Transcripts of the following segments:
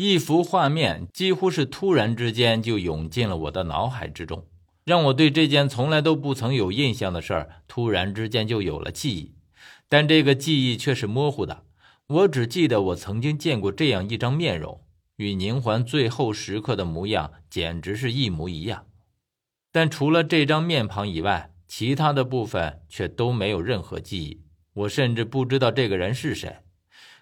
一幅画面几乎是突然之间就涌进了我的脑海之中，让我对这件从来都不曾有印象的事儿突然之间就有了记忆。但这个记忆却是模糊的，我只记得我曾经见过这样一张面容，与宁环最后时刻的模样简直是一模一样。但除了这张面庞以外，其他的部分却都没有任何记忆。我甚至不知道这个人是谁。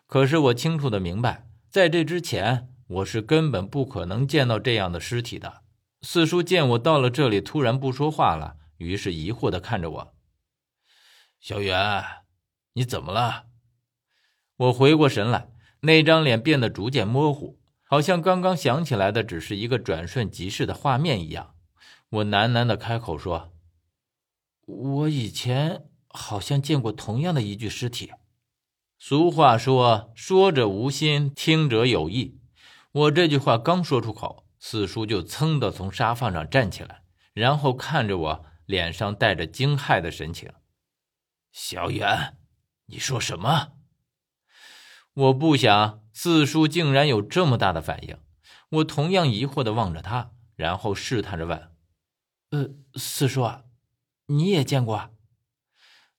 可是我清楚的明白，在这之前，我是根本不可能见到这样的尸体的。四叔见我到了这里，突然不说话了，于是疑惑的看着我：“小远。”你怎么了？我回过神来，那张脸变得逐渐模糊，好像刚刚想起来的只是一个转瞬即逝的画面一样。我喃喃的开口说：“我以前好像见过同样的一具尸体。”俗话说：“说者无心，听者有意。”我这句话刚说出口，四叔就噌的从沙发上站起来，然后看着我，脸上带着惊骇的神情：“小远。”你说什么？我不想四叔竟然有这么大的反应。我同样疑惑的望着他，然后试探着问：“呃，四叔，你也见过？”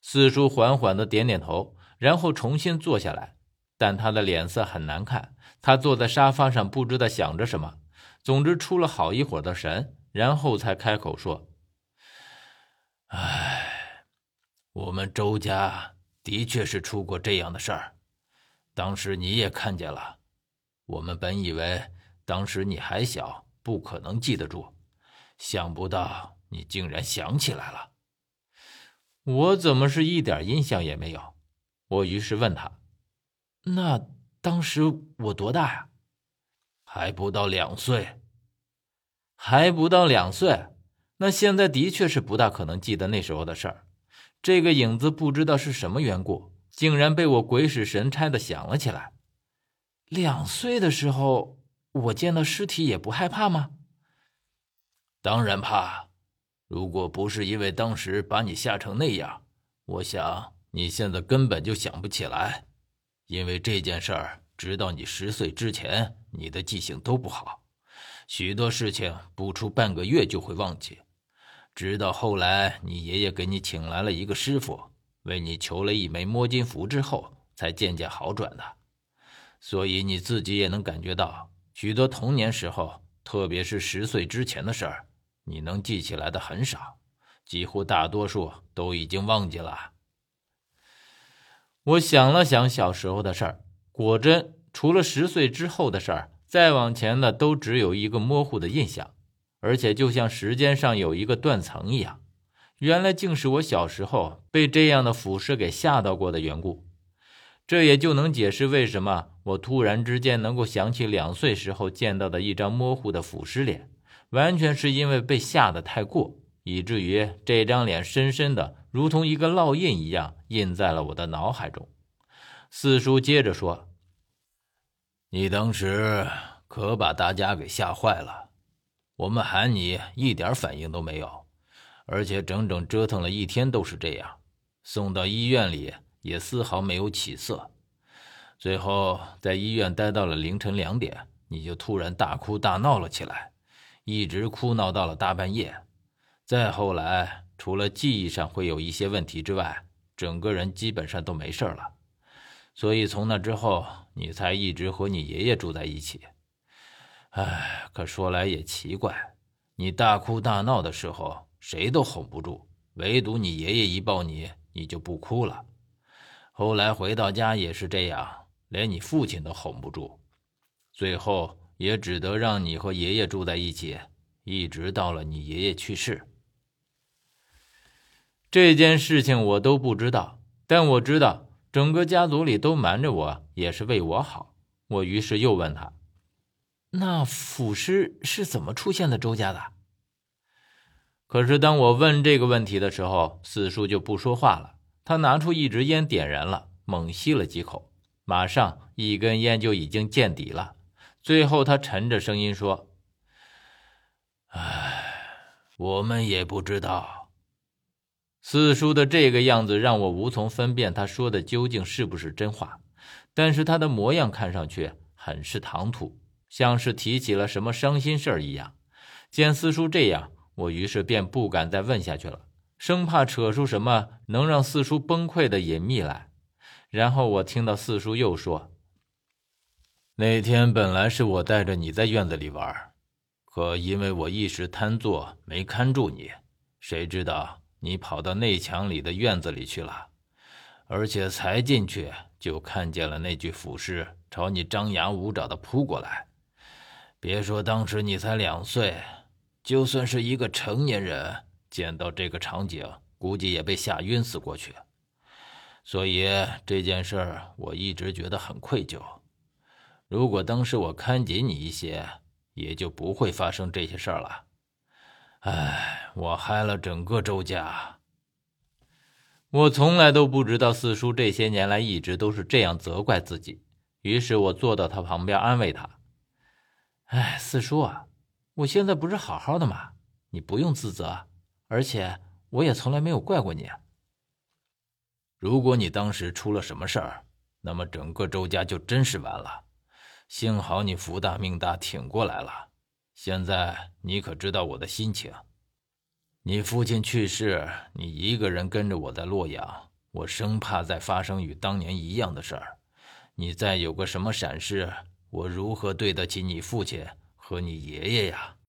四叔缓缓的点点头，然后重新坐下来，但他的脸色很难看。他坐在沙发上，不知道想着什么。总之，出了好一会儿的神，然后才开口说：“唉，我们周家……”的确是出过这样的事儿，当时你也看见了。我们本以为当时你还小，不可能记得住，想不到你竟然想起来了。我怎么是一点印象也没有？我于是问他：“那当时我多大呀？”“还不到两岁。”“还不到两岁？那现在的确是不大可能记得那时候的事儿。”这个影子不知道是什么缘故，竟然被我鬼使神差的想了起来。两岁的时候，我见到尸体也不害怕吗？当然怕。如果不是因为当时把你吓成那样，我想你现在根本就想不起来。因为这件事儿，直到你十岁之前，你的记性都不好，许多事情不出半个月就会忘记。直到后来，你爷爷给你请来了一个师傅，为你求了一枚摸金符之后，才渐渐好转的。所以你自己也能感觉到，许多童年时候，特别是十岁之前的事儿，你能记起来的很少，几乎大多数都已经忘记了。我想了想小时候的事儿，果真除了十岁之后的事儿，再往前的都只有一个模糊的印象。而且就像时间上有一个断层一样，原来竟是我小时候被这样的腐尸给吓到过的缘故。这也就能解释为什么我突然之间能够想起两岁时候见到的一张模糊的腐尸脸，完全是因为被吓得太过，以至于这张脸深深的如同一个烙印一样印在了我的脑海中。四叔接着说：“你当时可把大家给吓坏了。”我们喊你一点反应都没有，而且整整折腾了一天都是这样，送到医院里也丝毫没有起色。最后在医院待到了凌晨两点，你就突然大哭大闹了起来，一直哭闹到了大半夜。再后来，除了记忆上会有一些问题之外，整个人基本上都没事了。所以从那之后，你才一直和你爷爷住在一起。哎，可说来也奇怪，你大哭大闹的时候，谁都哄不住，唯独你爷爷一抱你，你就不哭了。后来回到家也是这样，连你父亲都哄不住，最后也只得让你和爷爷住在一起，一直到了你爷爷去世。这件事情我都不知道，但我知道整个家族里都瞒着我，也是为我好。我于是又问他。那腐尸是怎么出现在周家的？可是当我问这个问题的时候，四叔就不说话了。他拿出一支烟，点燃了，猛吸了几口，马上一根烟就已经见底了。最后，他沉着声音说：“唉，我们也不知道。”四叔的这个样子让我无从分辨他说的究竟是不是真话，但是他的模样看上去很是唐突。像是提起了什么伤心事儿一样。见四叔这样，我于是便不敢再问下去了，生怕扯出什么能让四叔崩溃的隐秘来。然后我听到四叔又说：“那天本来是我带着你在院子里玩，可因为我一时贪坐，没看住你，谁知道你跑到内墙里的院子里去了，而且才进去就看见了那具腐尸朝你张牙舞爪的扑过来。别说当时你才两岁，就算是一个成年人，见到这个场景，估计也被吓晕死过去。”所以这件事儿，我一直觉得很愧疚。如果当时我看紧你一些，也就不会发生这些事儿了。唉，我害了整个周家。我从来都不知道四叔这些年来一直都是这样责怪自己。于是我坐到他旁边安慰他：“哎，四叔啊，我现在不是好好的吗？你不用自责，而且我也从来没有怪过你。”如果你当时出了什么事儿，那么整个周家就真是完了。幸好你福大命大，挺过来了。现在你可知道我的心情？你父亲去世，你一个人跟着我在洛阳，我生怕再发生与当年一样的事儿。你再有个什么闪失，我如何对得起你父亲和你爷爷呀？